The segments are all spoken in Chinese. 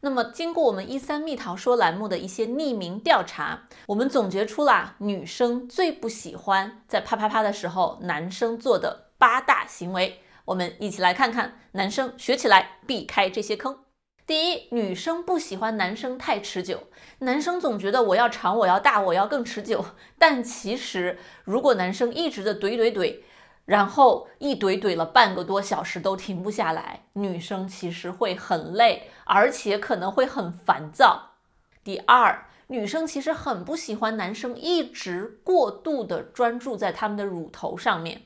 那么，经过我们一三蜜桃说栏目的一些匿名调查，我们总结出了女生最不喜欢在啪啪啪的时候男生做的八大行为。我们一起来看看，男生学起来，避开这些坑。第一，女生不喜欢男生太持久，男生总觉得我要长，我要大，我要更持久。但其实，如果男生一直的怼怼怼，然后一怼怼了半个多小时都停不下来，女生其实会很累，而且可能会很烦躁。第二，女生其实很不喜欢男生一直过度的专注在他们的乳头上面。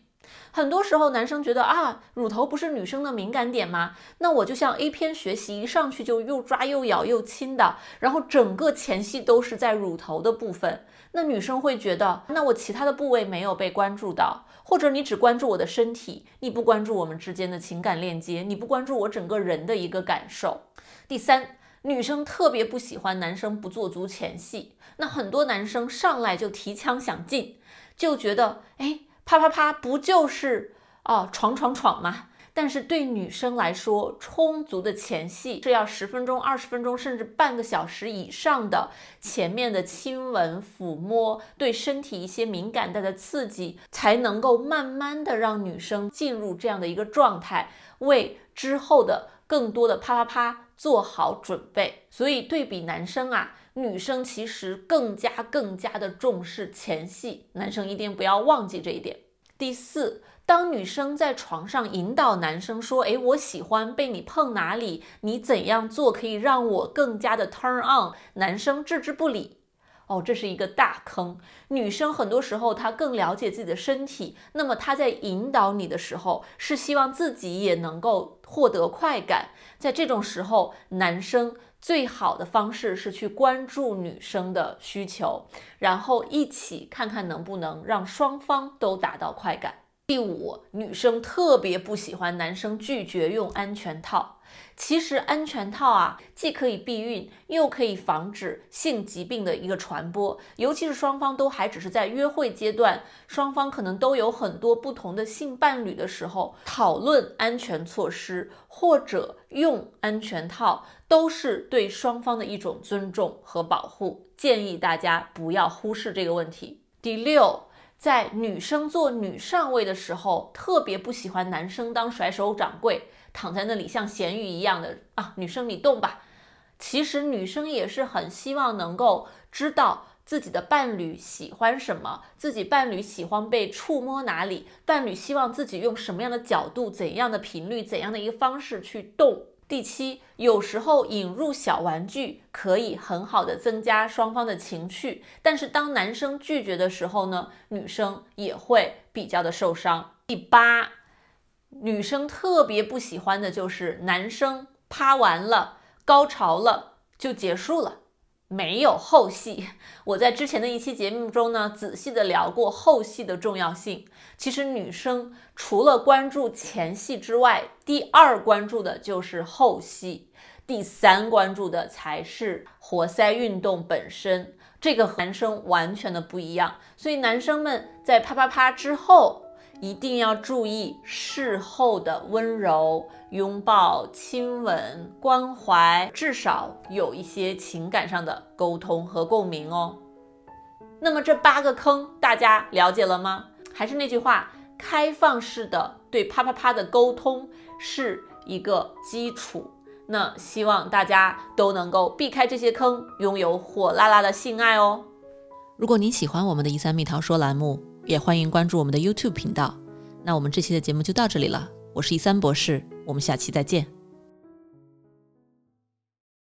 很多时候，男生觉得啊，乳头不是女生的敏感点吗？那我就像 A 片学习，一上去就又抓又咬又亲的，然后整个前戏都是在乳头的部分。那女生会觉得，那我其他的部位没有被关注到。或者你只关注我的身体，你不关注我们之间的情感链接，你不关注我整个人的一个感受。第三，女生特别不喜欢男生不做足前戏，那很多男生上来就提枪想进，就觉得哎，啪啪啪，不就是哦，闯闯闯吗？但是对女生来说，充足的前戏是要十分钟、二十分钟，甚至半个小时以上的前面的亲吻、抚摸，对身体一些敏感带的刺激，才能够慢慢的让女生进入这样的一个状态，为之后的更多的啪啪啪做好准备。所以对比男生啊，女生其实更加更加的重视前戏，男生一定不要忘记这一点。第四。当女生在床上引导男生说：“诶，我喜欢被你碰哪里？你怎样做可以让我更加的 turn on？” 男生置之不理。哦，这是一个大坑。女生很多时候她更了解自己的身体，那么她在引导你的时候是希望自己也能够获得快感。在这种时候，男生最好的方式是去关注女生的需求，然后一起看看能不能让双方都达到快感。第五，女生特别不喜欢男生拒绝用安全套。其实安全套啊，既可以避孕，又可以防止性疾病的一个传播。尤其是双方都还只是在约会阶段，双方可能都有很多不同的性伴侣的时候，讨论安全措施或者用安全套，都是对双方的一种尊重和保护。建议大家不要忽视这个问题。第六。在女生做女上位的时候，特别不喜欢男生当甩手掌柜，躺在那里像咸鱼一样的啊。女生你动吧。其实女生也是很希望能够知道自己的伴侣喜欢什么，自己伴侣喜欢被触摸哪里，伴侣希望自己用什么样的角度、怎样的频率、怎样的一个方式去动。第七，有时候引入小玩具可以很好的增加双方的情趣，但是当男生拒绝的时候呢，女生也会比较的受伤。第八，女生特别不喜欢的就是男生趴完了，高潮了就结束了。没有后戏。我在之前的一期节目中呢，仔细的聊过后戏的重要性。其实女生除了关注前戏之外，第二关注的就是后戏，第三关注的才是活塞运动本身。这个和男生完全的不一样。所以男生们在啪啪啪之后。一定要注意事后的温柔拥抱、亲吻、关怀，至少有一些情感上的沟通和共鸣哦。那么这八个坑大家了解了吗？还是那句话，开放式的对啪啪啪的沟通是一个基础。那希望大家都能够避开这些坑，拥有火辣辣的性爱哦。如果您喜欢我们的一三蜜桃说栏目，也欢迎关注我们的 YouTube 频道。那我们这期的节目就到这里了，我是一三博士，我们下期再见。